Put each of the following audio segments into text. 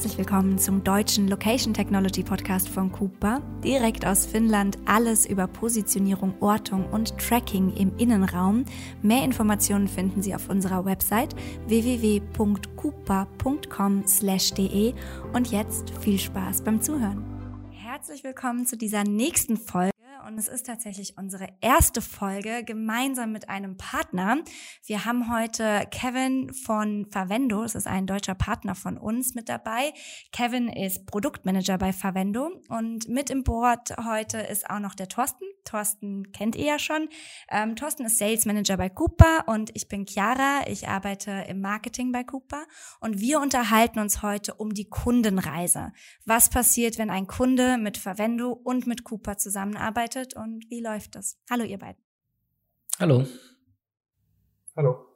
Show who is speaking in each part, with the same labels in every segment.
Speaker 1: Herzlich willkommen zum deutschen Location Technology Podcast von Cooper. Direkt aus Finnland alles über Positionierung, Ortung und Tracking im Innenraum. Mehr Informationen finden Sie auf unserer Website www.cooper.com/de und jetzt viel Spaß beim Zuhören. Herzlich willkommen zu dieser nächsten Folge es ist tatsächlich unsere erste Folge gemeinsam mit einem Partner. Wir haben heute Kevin von Favendo, das ist ein deutscher Partner von uns mit dabei. Kevin ist Produktmanager bei Favendo und mit im Board heute ist auch noch der Thorsten. Thorsten kennt ihr ja schon. Ähm, Thorsten ist Sales Manager bei Cooper und ich bin Chiara. Ich arbeite im Marketing bei Cooper und wir unterhalten uns heute um die Kundenreise. Was passiert, wenn ein Kunde mit Favendo und mit Cooper zusammenarbeitet? Arbeitet und wie läuft das? Hallo, ihr beiden.
Speaker 2: Hallo.
Speaker 3: Hallo.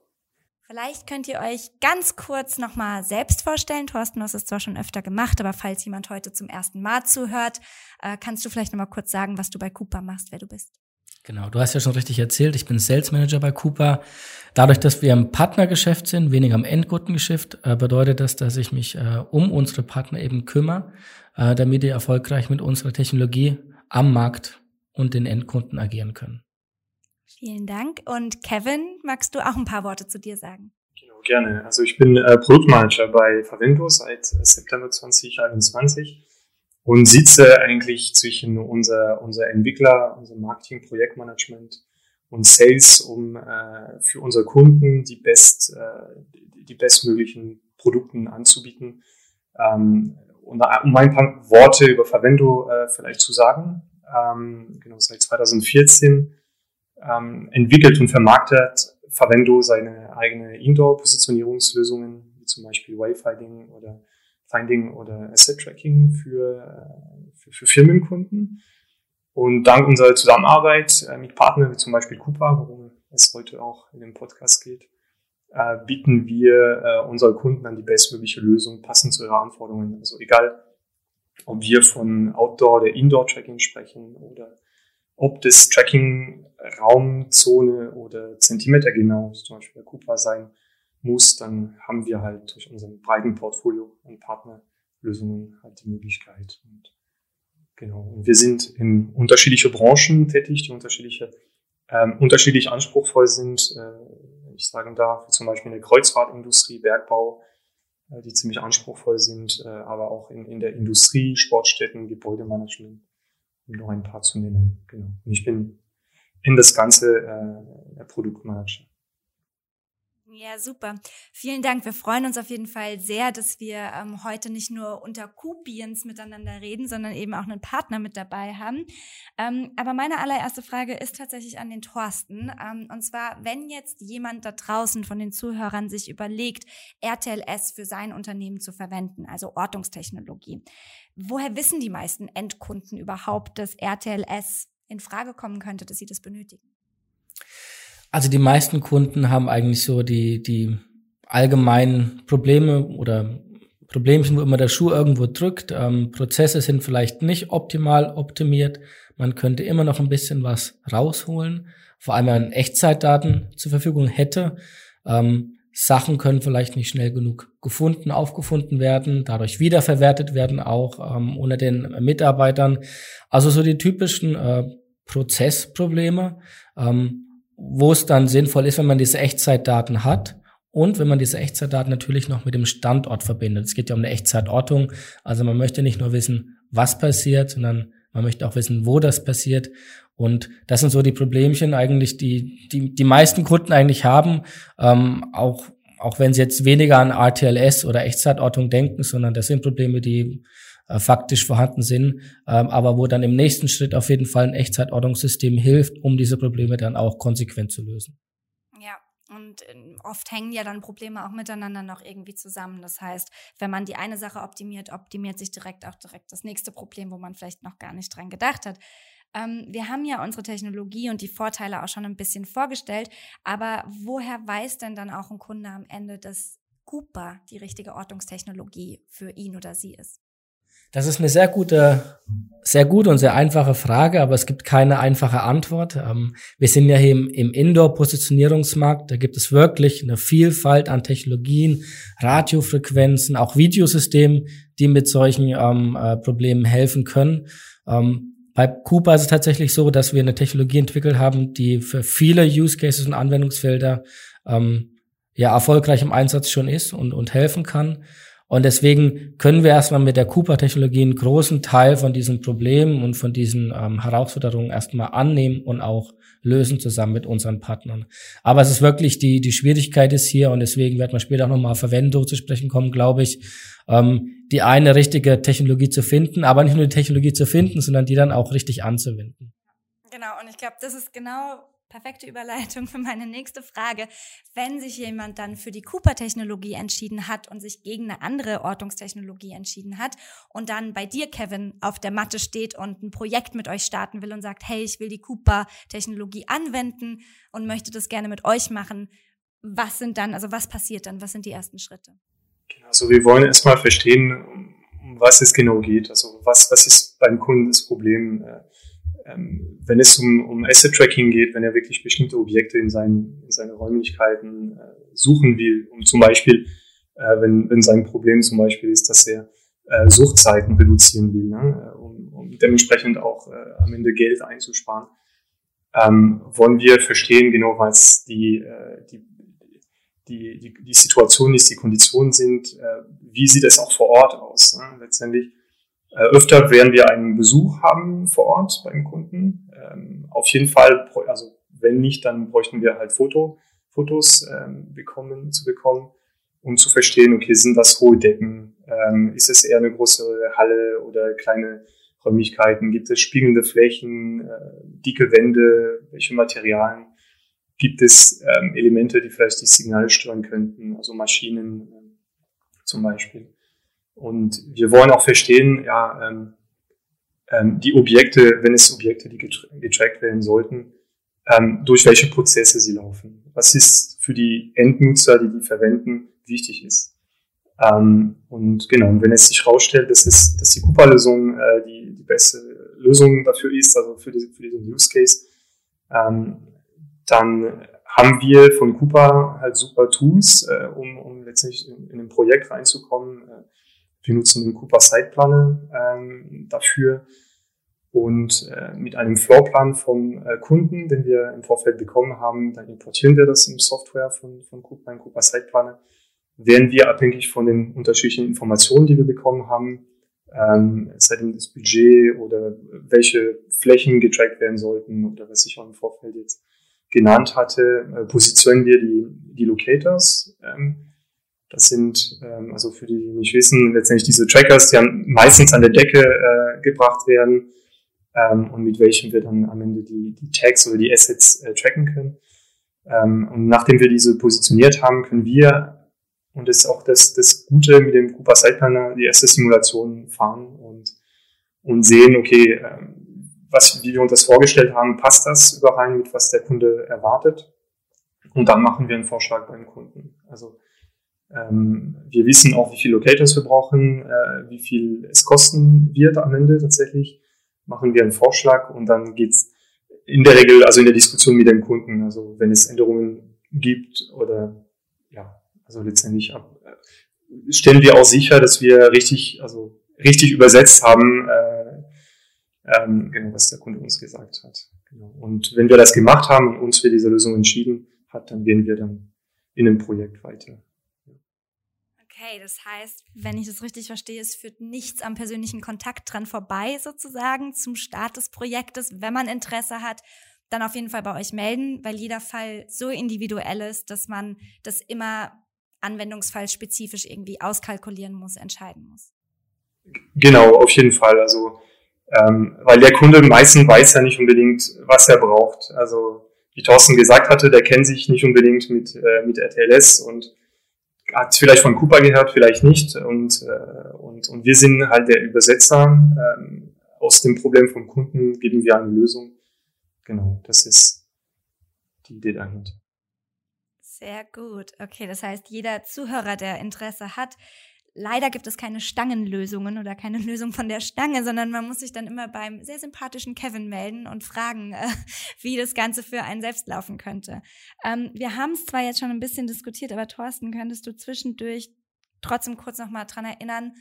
Speaker 1: Vielleicht könnt ihr euch ganz kurz nochmal selbst vorstellen. Thorsten, du hast es zwar schon öfter gemacht, aber falls jemand heute zum ersten Mal zuhört, äh, kannst du vielleicht nochmal kurz sagen, was du bei Cooper machst, wer du bist.
Speaker 2: Genau, du hast ja schon richtig erzählt, ich bin Sales Manager bei Cooper. Dadurch, dass wir im Partnergeschäft sind, weniger am Endkundengeschäft, äh, bedeutet das, dass ich mich äh, um unsere Partner eben kümmere, damit die erfolgreich mit unserer Technologie am Markt und den Endkunden agieren können.
Speaker 1: Vielen Dank. Und Kevin, magst du auch ein paar Worte zu dir sagen?
Speaker 3: Genau, gerne. Also ich bin äh, Produktmanager bei Favento seit äh, September 2021 und sitze eigentlich zwischen unser, unser Entwickler, unser Marketing, Projektmanagement und Sales, um äh, für unsere Kunden die best, äh, die bestmöglichen Produkten anzubieten. Ähm, und um ein paar Worte über Favento äh, vielleicht zu sagen ähm, genau seit 2014 ähm, entwickelt und vermarktet Favendo seine eigene Indoor-Positionierungslösungen, wie zum Beispiel Wayfinding oder Finding oder Asset Tracking für, äh, für, für Firmenkunden. Und dank unserer Zusammenarbeit äh, mit Partnern wie zum Beispiel Coupa, worum es heute auch in dem Podcast geht, äh, bieten wir äh, unsere Kunden an die bestmögliche Lösung passend zu ihren Anforderungen. Also egal, ob wir von Outdoor- oder Indoor-Tracking sprechen oder ob das Tracking Raumzone oder Zentimeter genau, zum Beispiel der Cooper sein muss, dann haben wir halt durch unseren breiten Portfolio an Partnerlösungen halt die Möglichkeit. Und genau. Und wir sind in unterschiedliche Branchen tätig, die unterschiedliche, ähm, unterschiedlich anspruchsvoll sind. Äh, ich sagen darf, zum Beispiel in der Kreuzfahrtindustrie, Bergbau, die ziemlich anspruchsvoll sind, äh, aber auch in, in der Industrie, Sportstätten, Gebäudemanagement, um noch ein paar zu nennen. Genau. Und ich bin in das Ganze äh, Produktmanager.
Speaker 1: Ja, super. Vielen Dank. Wir freuen uns auf jeden Fall sehr, dass wir ähm, heute nicht nur unter Kupiens miteinander reden, sondern eben auch einen Partner mit dabei haben. Ähm, aber meine allererste Frage ist tatsächlich an den Thorsten. Ähm, und zwar, wenn jetzt jemand da draußen von den Zuhörern sich überlegt, RTLS für sein Unternehmen zu verwenden, also Ortungstechnologie, woher wissen die meisten Endkunden überhaupt, dass RTLS in Frage kommen könnte, dass sie das benötigen?
Speaker 2: Also die meisten Kunden haben eigentlich so die, die allgemeinen Probleme oder Problemchen, wo immer der Schuh irgendwo drückt. Ähm, Prozesse sind vielleicht nicht optimal optimiert. Man könnte immer noch ein bisschen was rausholen. Vor allem, wenn man Echtzeitdaten zur Verfügung hätte. Ähm, Sachen können vielleicht nicht schnell genug gefunden, aufgefunden werden, dadurch wiederverwertet werden auch ähm, unter den Mitarbeitern. Also so die typischen äh, Prozessprobleme. Ähm, wo es dann sinnvoll ist, wenn man diese Echtzeitdaten hat und wenn man diese Echtzeitdaten natürlich noch mit dem Standort verbindet. Es geht ja um eine Echtzeitortung. Also man möchte nicht nur wissen, was passiert, sondern man möchte auch wissen, wo das passiert. Und das sind so die Problemchen eigentlich, die die, die meisten Kunden eigentlich haben, ähm, auch auch wenn sie jetzt weniger an RTLS oder Echtzeitortung denken, sondern das sind Probleme, die äh, faktisch vorhanden sind, ähm, aber wo dann im nächsten Schritt auf jeden Fall ein Echtzeitordnungssystem hilft, um diese Probleme dann auch konsequent zu lösen.
Speaker 1: Ja, und ähm, oft hängen ja dann Probleme auch miteinander noch irgendwie zusammen. Das heißt, wenn man die eine Sache optimiert, optimiert sich direkt auch direkt das nächste Problem, wo man vielleicht noch gar nicht dran gedacht hat. Ähm, wir haben ja unsere Technologie und die Vorteile auch schon ein bisschen vorgestellt, aber woher weiß denn dann auch ein Kunde am Ende, dass Cooper die richtige Ortungstechnologie für ihn oder sie ist?
Speaker 2: Das ist eine sehr gute, sehr gute und sehr einfache Frage, aber es gibt keine einfache Antwort. Ähm, wir sind ja hier im, Indoor-Positionierungsmarkt. Da gibt es wirklich eine Vielfalt an Technologien, Radiofrequenzen, auch Videosystemen, die mit solchen ähm, äh, Problemen helfen können. Ähm, bei Cooper ist es tatsächlich so, dass wir eine Technologie entwickelt haben, die für viele Use Cases und Anwendungsfelder ähm, ja erfolgreich im Einsatz schon ist und, und helfen kann. Und deswegen können wir erstmal mit der Cooper-Technologie einen großen Teil von diesen Problemen und von diesen ähm, Herausforderungen erstmal annehmen und auch lösen zusammen mit unseren Partnern. Aber es ist wirklich die, die Schwierigkeit ist hier und deswegen wird man später auch nochmal auf Verwendung zu sprechen kommen, glaube ich, ähm, die eine richtige Technologie zu finden, aber nicht nur die Technologie zu finden, sondern die dann auch richtig anzuwenden.
Speaker 1: Genau, und ich glaube, das ist genau perfekte Überleitung für meine nächste Frage. Wenn sich jemand dann für die Cooper-Technologie entschieden hat und sich gegen eine andere Ortungstechnologie entschieden hat und dann bei dir, Kevin, auf der Matte steht und ein Projekt mit euch starten will und sagt, hey, ich will die Cooper-Technologie anwenden und möchte das gerne mit euch machen, was sind dann, also was passiert dann? Was sind die ersten Schritte?
Speaker 3: Genau, also wir wollen erstmal verstehen, um was es genau geht. Also was, was ist beim Kunden das Problem? Äh, ähm, wenn es um, um Asset-Tracking geht, wenn er wirklich bestimmte Objekte in, seinen, in seine Räumlichkeiten äh, suchen will, um zum Beispiel, äh, wenn, wenn sein Problem zum Beispiel ist, dass er äh, Suchtzeiten reduzieren will, ne, äh, um, um dementsprechend auch äh, am Ende Geld einzusparen, ähm, wollen wir verstehen genau, was die, äh, die, die, die, die Situation ist, die Konditionen sind, äh, wie sieht es auch vor Ort aus, ne, letztendlich öfter werden wir einen Besuch haben vor Ort beim Kunden. Ähm, auf jeden Fall, also wenn nicht, dann bräuchten wir halt Foto, Fotos ähm, bekommen, zu bekommen, um zu verstehen, okay, sind das hohe Decken? Ähm, ist es eher eine größere Halle oder kleine Räumlichkeiten? Gibt es spiegelnde Flächen, äh, dicke Wände? Welche Materialien? Gibt es ähm, Elemente, die vielleicht die Signale stören könnten, also Maschinen äh, zum Beispiel? Und wir wollen auch verstehen, ja, ähm, ähm, die Objekte, wenn es Objekte, die getrackt werden sollten, ähm, durch welche Prozesse sie laufen. Was ist für die Endnutzer, die die verwenden, wichtig ist. Ähm, und genau, und wenn es sich herausstellt, dass, es, dass die Cooper-Lösung äh, die, die beste Lösung dafür ist, also für, diese, für diesen Use Case, ähm, dann haben wir von Cooper halt super Tools, äh, um, um letztendlich in, in ein Projekt reinzukommen, äh, wir nutzen den Cooper Site ähm, dafür und äh, mit einem Floorplan vom äh, Kunden, den wir im Vorfeld bekommen haben, dann importieren wir das in Software von, von Cooper, in Cooper Site werden wir abhängig von den unterschiedlichen Informationen, die wir bekommen haben, ähm, seitdem das Budget oder welche Flächen getrackt werden sollten oder was ich auch im Vorfeld jetzt genannt hatte, äh, positionieren wir die, die Locators ähm, das sind, ähm, also für die, die nicht wissen, letztendlich diese Trackers, die meistens an der Decke äh, gebracht werden ähm, und mit welchen wir dann am Ende die, die Tags oder die Assets äh, tracken können. Ähm, und nachdem wir diese positioniert haben, können wir, und das ist auch das, das Gute mit dem Cooper Sideplaner, die erste Simulation fahren und, und sehen, okay, ähm, was, wie wir uns das vorgestellt haben, passt das überein mit was der Kunde erwartet. Und dann machen wir einen Vorschlag beim Kunden. Also wir wissen auch, wie viele Locators wir brauchen, äh, wie viel es kosten wird am Ende tatsächlich. Machen wir einen Vorschlag und dann geht's in der Regel, also in der Diskussion mit dem Kunden, also wenn es Änderungen gibt oder ja, also letztendlich ab, äh, stellen wir auch sicher, dass wir richtig, also richtig übersetzt haben, äh, ähm, genau, was der Kunde uns gesagt hat. Genau. Und wenn wir das gemacht haben und uns für diese Lösung entschieden hat, dann gehen wir dann in dem Projekt weiter.
Speaker 1: Okay, das heißt, wenn ich das richtig verstehe, es führt nichts am persönlichen Kontakt dran vorbei, sozusagen, zum Start des Projektes. Wenn man Interesse hat, dann auf jeden Fall bei euch melden, weil jeder Fall so individuell ist, dass man das immer anwendungsfallspezifisch irgendwie auskalkulieren muss, entscheiden muss.
Speaker 3: Genau, auf jeden Fall. Also, ähm, weil der Kunde meistens weiß ja nicht unbedingt, was er braucht. Also, wie Thorsten gesagt hatte, der kennt sich nicht unbedingt mit, äh, mit RTLS und hat vielleicht von Cooper gehört, vielleicht nicht. Und, äh, und, und wir sind halt der Übersetzer. Ähm, aus dem Problem vom Kunden geben wir eine Lösung. Genau, das ist die Idee dahinter.
Speaker 1: Sehr gut. Okay, das heißt, jeder Zuhörer, der Interesse hat, leider gibt es keine Stangenlösungen oder keine Lösung von der Stange, sondern man muss sich dann immer beim sehr sympathischen Kevin melden und fragen, äh, wie das Ganze für einen selbst laufen könnte. Ähm, wir haben es zwar jetzt schon ein bisschen diskutiert, aber Thorsten, könntest du zwischendurch trotzdem kurz nochmal dran erinnern,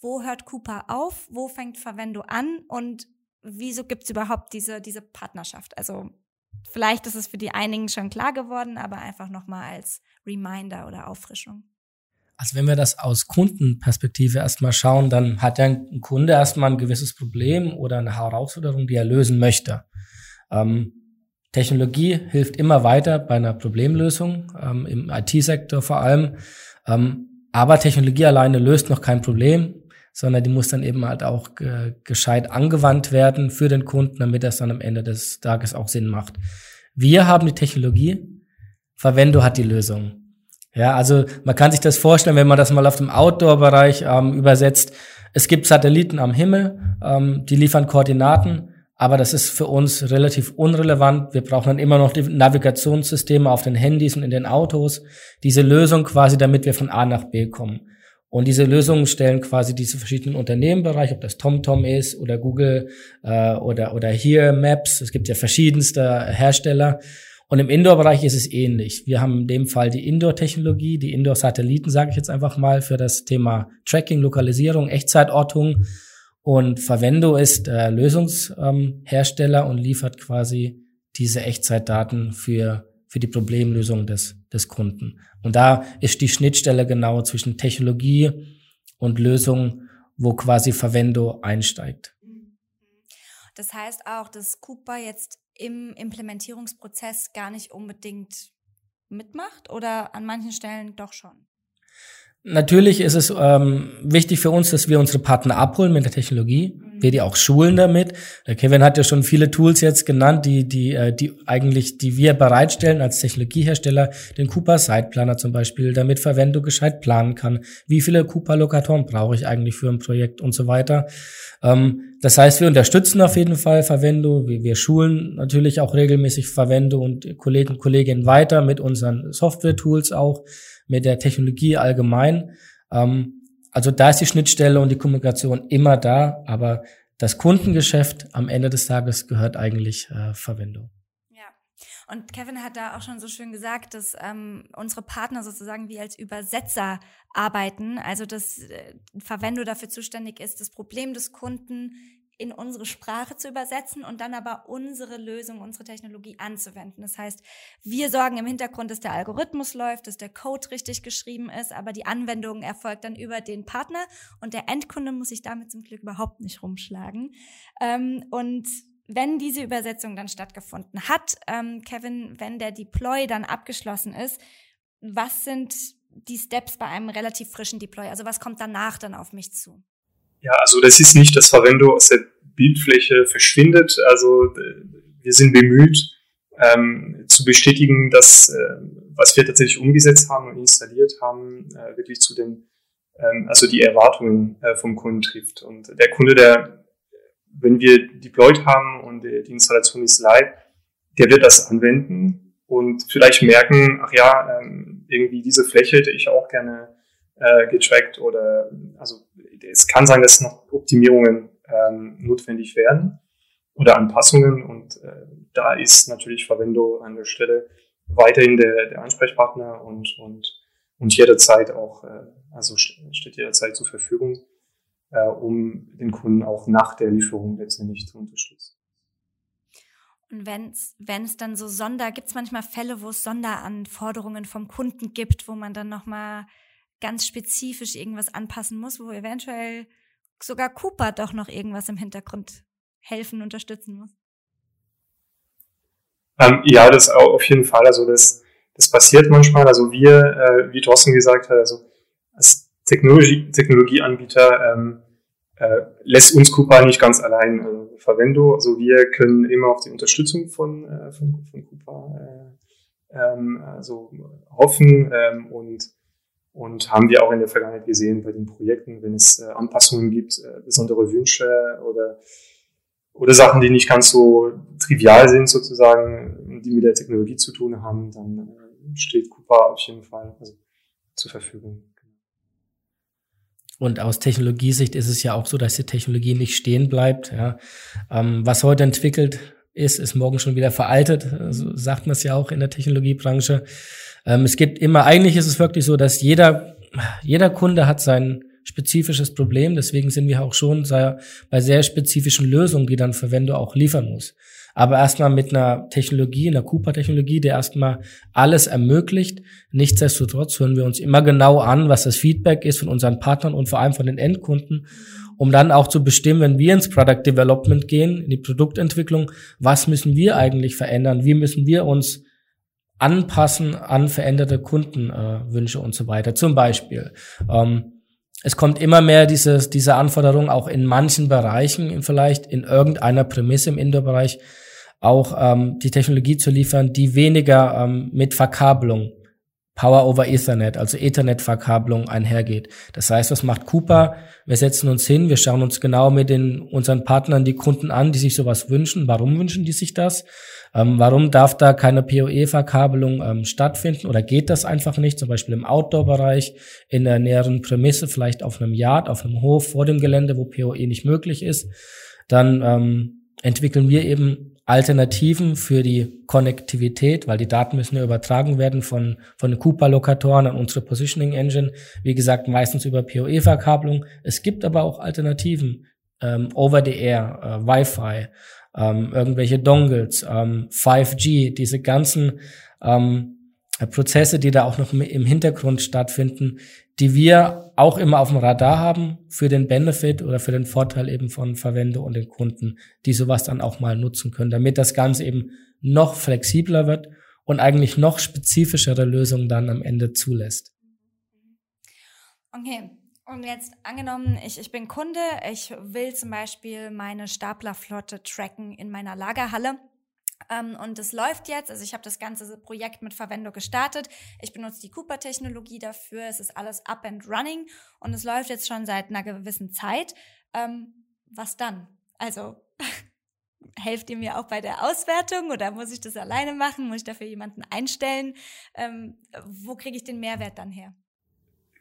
Speaker 1: wo hört Cooper auf, wo fängt Verwendo an und wieso gibt es überhaupt diese, diese Partnerschaft? Also vielleicht ist es für die einigen schon klar geworden, aber einfach nochmal als Reminder oder Auffrischung.
Speaker 2: Also wenn wir das aus Kundenperspektive erstmal schauen, dann hat ja ein Kunde erstmal ein gewisses Problem oder eine Herausforderung, die er lösen möchte. Ähm, Technologie hilft immer weiter bei einer Problemlösung, ähm, im IT-Sektor vor allem. Ähm, aber Technologie alleine löst noch kein Problem, sondern die muss dann eben halt auch äh, gescheit angewandt werden für den Kunden, damit das dann am Ende des Tages auch Sinn macht. Wir haben die Technologie, Verwendo hat die Lösung. Ja, also man kann sich das vorstellen, wenn man das mal auf dem Outdoor-Bereich ähm, übersetzt. Es gibt Satelliten am Himmel, ähm, die liefern Koordinaten, aber das ist für uns relativ unrelevant. Wir brauchen dann immer noch die Navigationssysteme auf den Handys und in den Autos. Diese Lösung quasi, damit wir von A nach B kommen. Und diese Lösungen stellen quasi diese verschiedenen Unternehmenbereiche, ob das TomTom ist oder Google äh, oder oder hier Maps. Es gibt ja verschiedenste Hersteller. Und im Indoor-Bereich ist es ähnlich. Wir haben in dem Fall die Indoor-Technologie, die Indoor-Satelliten, sage ich jetzt einfach mal, für das Thema Tracking, Lokalisierung, Echtzeitortung. Und Verwendo ist äh, Lösungshersteller ähm, und liefert quasi diese Echtzeitdaten für, für die Problemlösung des, des Kunden. Und da ist die Schnittstelle genau zwischen Technologie und Lösung, wo quasi Verwendo einsteigt.
Speaker 1: Das heißt auch, dass Cooper jetzt im Implementierungsprozess gar nicht unbedingt mitmacht oder an manchen Stellen doch schon?
Speaker 2: Natürlich ist es ähm, wichtig für uns, dass wir unsere Partner abholen mit der Technologie, mhm. wir die auch schulen damit. Der Kevin hat ja schon viele Tools jetzt genannt, die die äh, die eigentlich die wir bereitstellen als Technologiehersteller, den Cooper Siteplaner zum Beispiel, damit Verwendung gescheit planen kann. Wie viele Cooper Lokatoren brauche ich eigentlich für ein Projekt und so weiter. Ähm, das heißt, wir unterstützen auf jeden Fall Verwendo. Wir, wir schulen natürlich auch regelmäßig Verwendo und Kollegen und Kolleginnen weiter mit unseren Software-Tools auch mit der Technologie allgemein. Ähm, also da ist die Schnittstelle und die Kommunikation immer da, aber das Kundengeschäft am Ende des Tages gehört eigentlich äh, Verwendung.
Speaker 1: Und Kevin hat da auch schon so schön gesagt, dass ähm, unsere Partner sozusagen wie als Übersetzer arbeiten, also dass äh, Verwendo dafür zuständig ist, das Problem des Kunden in unsere Sprache zu übersetzen und dann aber unsere Lösung, unsere Technologie anzuwenden. Das heißt, wir sorgen im Hintergrund, dass der Algorithmus läuft, dass der Code richtig geschrieben ist, aber die Anwendung erfolgt dann über den Partner und der Endkunde muss sich damit zum Glück überhaupt nicht rumschlagen. Ähm, und wenn diese Übersetzung dann stattgefunden hat, ähm, Kevin, wenn der Deploy dann abgeschlossen ist, was sind die Steps bei einem relativ frischen Deploy? Also was kommt danach dann auf mich zu?
Speaker 3: Ja, also das ist nicht, dass Verwendo aus der Bildfläche verschwindet. Also wir sind bemüht, ähm, zu bestätigen, dass äh, was wir tatsächlich umgesetzt haben und installiert haben, äh, wirklich zu den, ähm, also die Erwartungen äh, vom Kunden trifft. Und der Kunde, der, wenn wir deployed haben und die, Installation ist live, der wird das anwenden und vielleicht merken, ach ja, ähm, irgendwie diese Fläche hätte ich auch gerne äh, getrackt oder also es kann sein, dass noch Optimierungen ähm, notwendig werden oder Anpassungen und äh, da ist natürlich Verwendo an der Stelle weiterhin der, der Ansprechpartner und, und, und jederzeit auch, äh, also steht jederzeit zur Verfügung, äh, um den Kunden auch nach der Lieferung letztendlich zu unterstützen.
Speaker 1: Und wenn es dann so Sonder, gibt es manchmal Fälle, wo es Sonderanforderungen vom Kunden gibt, wo man dann nochmal ganz spezifisch irgendwas anpassen muss, wo eventuell sogar Cooper doch noch irgendwas im Hintergrund helfen, unterstützen muss.
Speaker 3: Ähm, ja, das auf jeden Fall. Also das, das passiert manchmal. Also wir, äh, wie Thorsten gesagt hat, also als Technologie, Technologieanbieter ähm, äh, lässt uns Cooper nicht ganz allein also Verwendo. Also wir können immer auf die Unterstützung von, äh, von, von Cooper äh, ähm, also hoffen ähm, und und haben wir auch in der Vergangenheit gesehen bei den Projekten, wenn es äh, Anpassungen gibt, äh, besondere Wünsche oder, oder Sachen, die nicht ganz so trivial sind sozusagen, die mit der Technologie zu tun haben, dann äh, steht Cooper auf jeden Fall also, zur Verfügung.
Speaker 2: Und aus Technologiesicht ist es ja auch so, dass die Technologie nicht stehen bleibt. Ja. Ähm, was heute entwickelt ist, ist morgen schon wieder veraltet. So sagt man es ja auch in der Technologiebranche. Ähm, es gibt immer, eigentlich ist es wirklich so, dass jeder, jeder Kunde hat sein spezifisches Problem. Deswegen sind wir auch schon sehr, bei sehr spezifischen Lösungen, die dann Verwender auch liefern muss aber erstmal mit einer Technologie, einer Cooper-Technologie, der erstmal alles ermöglicht. Nichtsdestotrotz hören wir uns immer genau an, was das Feedback ist von unseren Partnern und vor allem von den Endkunden, um dann auch zu bestimmen, wenn wir ins Product Development gehen, in die Produktentwicklung, was müssen wir eigentlich verändern, wie müssen wir uns anpassen an veränderte Kundenwünsche äh, und so weiter. Zum Beispiel, ähm, es kommt immer mehr dieses, diese Anforderung auch in manchen Bereichen, vielleicht in irgendeiner Prämisse im Indoor-Bereich, auch ähm, die Technologie zu liefern, die weniger ähm, mit Verkabelung, Power over Ethernet, also Ethernet-Verkabelung einhergeht. Das heißt, was macht Cooper? Wir setzen uns hin, wir schauen uns genau mit den, unseren Partnern die Kunden an, die sich sowas wünschen. Warum wünschen die sich das? Ähm, warum darf da keine PoE-Verkabelung ähm, stattfinden oder geht das einfach nicht? Zum Beispiel im Outdoor-Bereich, in der näheren Prämisse, vielleicht auf einem Yard, auf einem Hof vor dem Gelände, wo PoE nicht möglich ist. Dann ähm, entwickeln wir eben Alternativen für die Konnektivität, weil die Daten müssen ja übertragen werden von, von den Cooper-Lokatoren an unsere Positioning Engine. Wie gesagt, meistens über PoE-Verkabelung. Es gibt aber auch Alternativen, ähm, over the air, äh, Wi-Fi, ähm, irgendwelche Dongles, ähm, 5G, diese ganzen ähm, Prozesse, die da auch noch im Hintergrund stattfinden, die wir auch immer auf dem Radar haben für den Benefit oder für den Vorteil eben von Verwender und den Kunden, die sowas dann auch mal nutzen können, damit das Ganze eben noch flexibler wird und eigentlich noch spezifischere Lösungen dann am Ende zulässt.
Speaker 1: Okay. Und jetzt angenommen, ich, ich bin Kunde, ich will zum Beispiel meine Staplerflotte tracken in meiner Lagerhalle ähm, und es läuft jetzt, also ich habe das ganze Projekt mit Verwendung gestartet. Ich benutze die Cooper-Technologie dafür. Es ist alles up and running und es läuft jetzt schon seit einer gewissen Zeit. Ähm, was dann? Also helft ihr mir auch bei der Auswertung oder muss ich das alleine machen? Muss ich dafür jemanden einstellen? Ähm, wo kriege ich den Mehrwert dann her?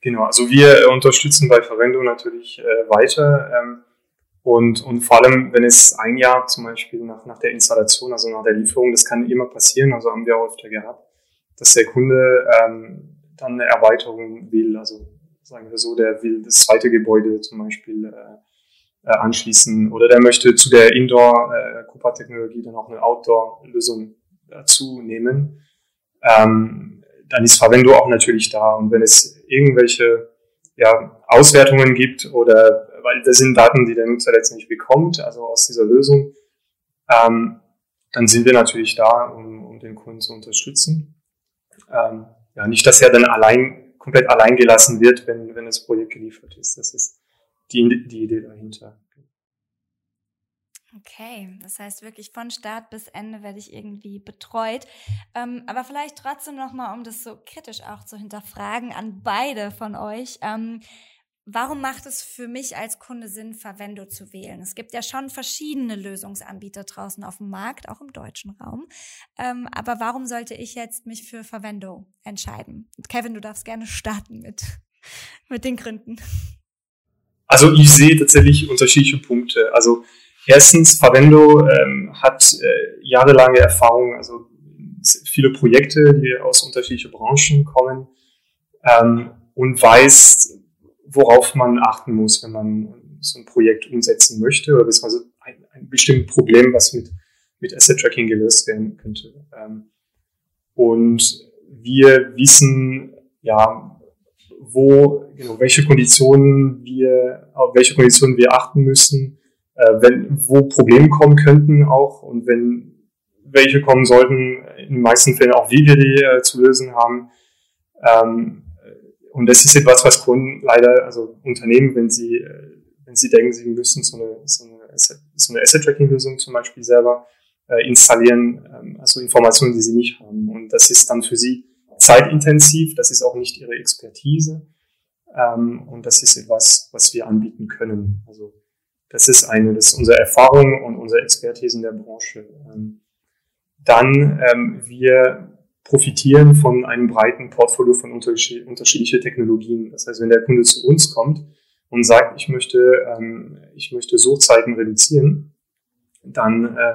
Speaker 3: Genau, also wir unterstützen bei Verwendung natürlich äh, weiter. Ähm, und, und vor allem, wenn es ein Jahr zum Beispiel nach, nach der Installation, also nach der Lieferung, das kann immer passieren, also haben wir auch öfter gehabt, dass der Kunde ähm, dann eine Erweiterung will, also sagen wir so, der will das zweite Gebäude zum Beispiel äh, äh, anschließen oder der möchte zu der Indoor-Cooper-Technologie äh, dann auch eine Outdoor-Lösung dazu nehmen. Ähm, dann ist Verwendung auch natürlich da und wenn es irgendwelche ja, Auswertungen gibt oder weil das sind Daten, die der Nutzer letztendlich bekommt, also aus dieser Lösung, ähm, dann sind wir natürlich da, um, um den Kunden zu unterstützen. Ähm, ja, nicht, dass er dann allein, komplett allein gelassen wird, wenn, wenn das Projekt geliefert ist. Das ist die, die Idee dahinter.
Speaker 1: Okay, das heißt wirklich von Start bis Ende werde ich irgendwie betreut. Ähm, aber vielleicht trotzdem nochmal, um das so kritisch auch zu hinterfragen an beide von euch. Ähm, Warum macht es für mich als Kunde Sinn, Verwendo zu wählen? Es gibt ja schon verschiedene Lösungsanbieter draußen auf dem Markt, auch im deutschen Raum. Ähm, aber warum sollte ich jetzt mich für Verwendo entscheiden? Kevin, du darfst gerne starten mit, mit den Gründen.
Speaker 3: Also ich sehe tatsächlich unterschiedliche Punkte. Also erstens, Verwendo ähm, hat äh, jahrelange Erfahrung, also viele Projekte, die aus unterschiedlichen Branchen kommen ähm, und weiß, worauf man achten muss, wenn man so ein Projekt umsetzen möchte oder beziehungsweise ein, ein bestimmtes Problem, was mit, mit Asset Tracking gelöst werden könnte. Ähm, und wir wissen, ja, wo, genau, welche Konditionen wir, auf welche Konditionen wir achten müssen, äh, wenn, wo Probleme kommen könnten auch und wenn welche kommen sollten, in den meisten Fällen auch wie wir die äh, zu lösen haben. Ähm, und das ist etwas, was Kunden leider, also Unternehmen, wenn sie, äh, wenn sie denken, sie müssen so eine, so eine, so eine Asset-Tracking-Lösung zum Beispiel selber äh, installieren, ähm, also Informationen, die sie nicht haben. Und das ist dann für sie zeitintensiv, das ist auch nicht ihre Expertise. Ähm, und das ist etwas, was wir anbieten können. Also das ist eine, das ist unsere Erfahrung und unsere Expertise in der Branche. Ähm, dann, ähm, wir profitieren von einem breiten Portfolio von unterschiedlichen Technologien. Das heißt, wenn der Kunde zu uns kommt und sagt, ich möchte, ähm, ich möchte Suchzeiten reduzieren, dann äh,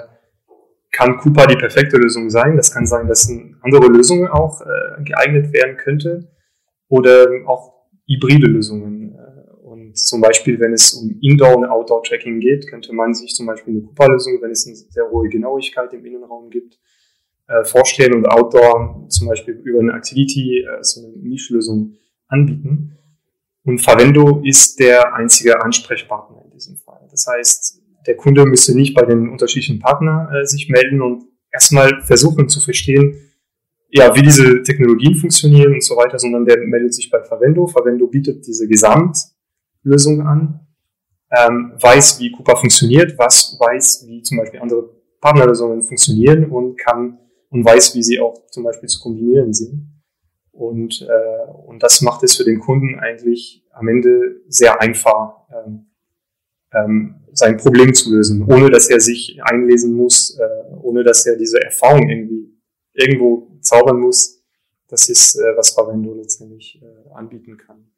Speaker 3: kann Coupa die perfekte Lösung sein. Das kann sein, dass andere Lösung auch äh, geeignet werden könnte oder auch hybride Lösungen. Und zum Beispiel, wenn es um Indoor- und Outdoor-Tracking geht, könnte man sich zum Beispiel eine Coupa-Lösung, wenn es eine sehr hohe Genauigkeit im Innenraum gibt, äh, vorstellen und Outdoor zum Beispiel über eine Activity, äh, so eine Mischlösung anbieten. Und Favendo ist der einzige Ansprechpartner in diesem Fall. Das heißt, der Kunde müsste nicht bei den unterschiedlichen Partnern äh, sich melden und erstmal versuchen zu verstehen, ja, wie diese Technologien funktionieren und so weiter, sondern der meldet sich bei Favendo. Favendo bietet diese Gesamtlösung an, ähm, weiß, wie Coupa funktioniert, was weiß, wie zum Beispiel andere Partnerlösungen funktionieren und kann und weiß, wie sie auch zum Beispiel zu kombinieren sind. Und, äh, und das macht es für den Kunden eigentlich am Ende sehr einfach, ähm, ähm, sein Problem zu lösen, ohne dass er sich einlesen muss, äh, ohne dass er diese Erfahrung irgendwie irgendwo zaubern muss. Das ist, äh, was Favendo letztendlich äh, anbieten kann.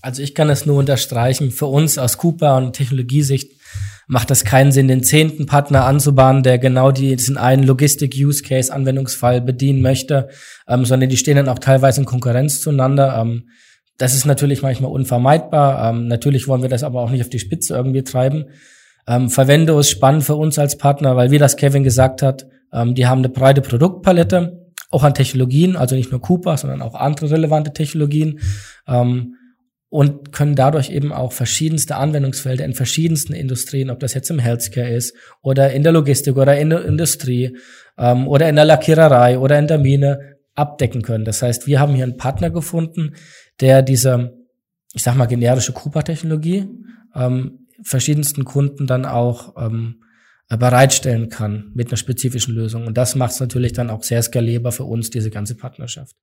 Speaker 2: Also ich kann das nur unterstreichen. Für uns aus Cooper und Technologiesicht macht das keinen Sinn, den zehnten Partner anzubahnen, der genau diesen einen Logistik-Use-Case-Anwendungsfall bedienen möchte, ähm, sondern die stehen dann auch teilweise in Konkurrenz zueinander. Ähm, das ist natürlich manchmal unvermeidbar. Ähm, natürlich wollen wir das aber auch nicht auf die Spitze irgendwie treiben. Ähm, Verwendo ist spannend für uns als Partner, weil wie das Kevin gesagt hat, ähm, die haben eine breite Produktpalette, auch an Technologien, also nicht nur Cooper, sondern auch andere relevante Technologien. Ähm, und können dadurch eben auch verschiedenste Anwendungsfelder in verschiedensten Industrien, ob das jetzt im Healthcare ist oder in der Logistik oder in der Industrie ähm, oder in der Lackiererei oder in der Mine abdecken können. Das heißt, wir haben hier einen Partner gefunden, der diese, ich sag mal, generische Cooper-Technologie ähm, verschiedensten Kunden dann auch ähm, bereitstellen kann mit einer spezifischen Lösung. Und das macht es natürlich dann auch sehr skalierbar für uns, diese ganze Partnerschaft.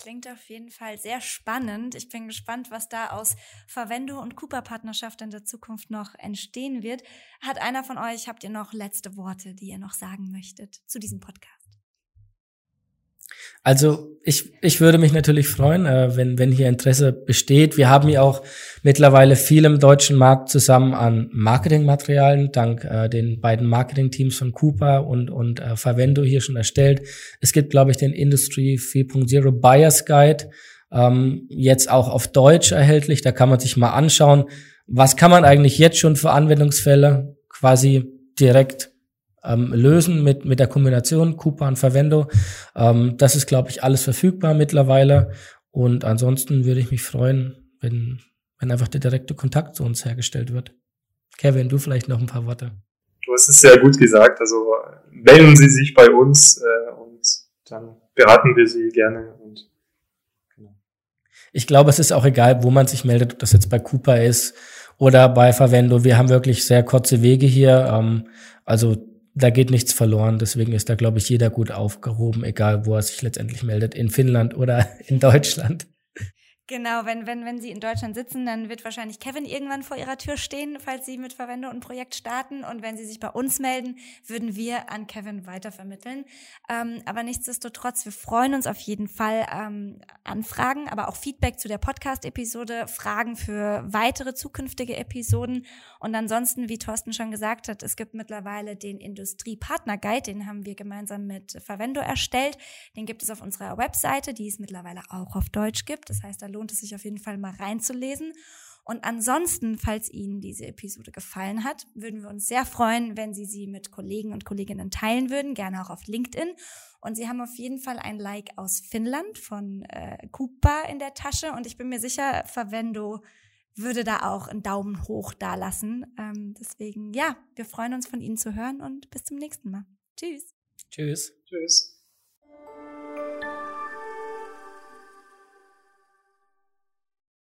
Speaker 1: Klingt auf jeden Fall sehr spannend. Ich bin gespannt, was da aus Verwendo und Cooper-Partnerschaft in der Zukunft noch entstehen wird. Hat einer von euch, habt ihr noch letzte Worte, die ihr noch sagen möchtet zu diesem Podcast?
Speaker 2: Also ich, ich würde mich natürlich freuen, äh, wenn, wenn hier Interesse besteht. Wir haben ja auch mittlerweile viel im deutschen Markt zusammen an Marketingmaterialien, dank äh, den beiden Marketingteams von Cooper und, und äh, Favendo hier schon erstellt. Es gibt, glaube ich, den Industry 4.0 Buyers Guide, ähm, jetzt auch auf Deutsch erhältlich. Da kann man sich mal anschauen, was kann man eigentlich jetzt schon für Anwendungsfälle quasi direkt ähm, lösen mit, mit der Kombination Cooper und Verwendo. Ähm, das ist, glaube ich, alles verfügbar mittlerweile. Und ansonsten würde ich mich freuen, wenn, wenn einfach der direkte Kontakt zu uns hergestellt wird. Kevin, du vielleicht noch ein paar Worte.
Speaker 3: Du hast es sehr gut gesagt. Also melden Sie sich bei uns äh, und dann beraten wir Sie gerne. Und,
Speaker 2: genau. Ich glaube, es ist auch egal, wo man sich meldet, ob das jetzt bei Cooper ist oder bei Verwendo. Wir haben wirklich sehr kurze Wege hier. Ähm, also da geht nichts verloren. Deswegen ist da, glaube ich, jeder gut aufgehoben, egal wo er sich letztendlich meldet, in Finnland oder in Deutschland.
Speaker 1: Genau, wenn, wenn, wenn Sie in Deutschland sitzen, dann wird wahrscheinlich Kevin irgendwann vor Ihrer Tür stehen, falls Sie mit Verwendung ein Projekt starten. Und wenn Sie sich bei uns melden, würden wir an Kevin weitervermitteln. Ähm, aber nichtsdestotrotz, wir freuen uns auf jeden Fall ähm, Anfragen, aber auch Feedback zu der Podcast-Episode, Fragen für weitere zukünftige Episoden. Und ansonsten, wie Thorsten schon gesagt hat, es gibt mittlerweile den Industriepartner-Guide, den haben wir gemeinsam mit Verwendo erstellt. Den gibt es auf unserer Webseite, die es mittlerweile auch auf Deutsch gibt. Das heißt, da lohnt es sich auf jeden Fall mal reinzulesen. Und ansonsten, falls Ihnen diese Episode gefallen hat, würden wir uns sehr freuen, wenn Sie sie mit Kollegen und Kolleginnen teilen würden, gerne auch auf LinkedIn. Und Sie haben auf jeden Fall ein Like aus Finnland von äh, Kupa in der Tasche. Und ich bin mir sicher, Verwendo würde da auch einen Daumen hoch dalassen. Ähm, deswegen, ja, wir freuen uns von Ihnen zu hören und bis zum nächsten Mal. Tschüss.
Speaker 2: Tschüss.
Speaker 3: Tschüss.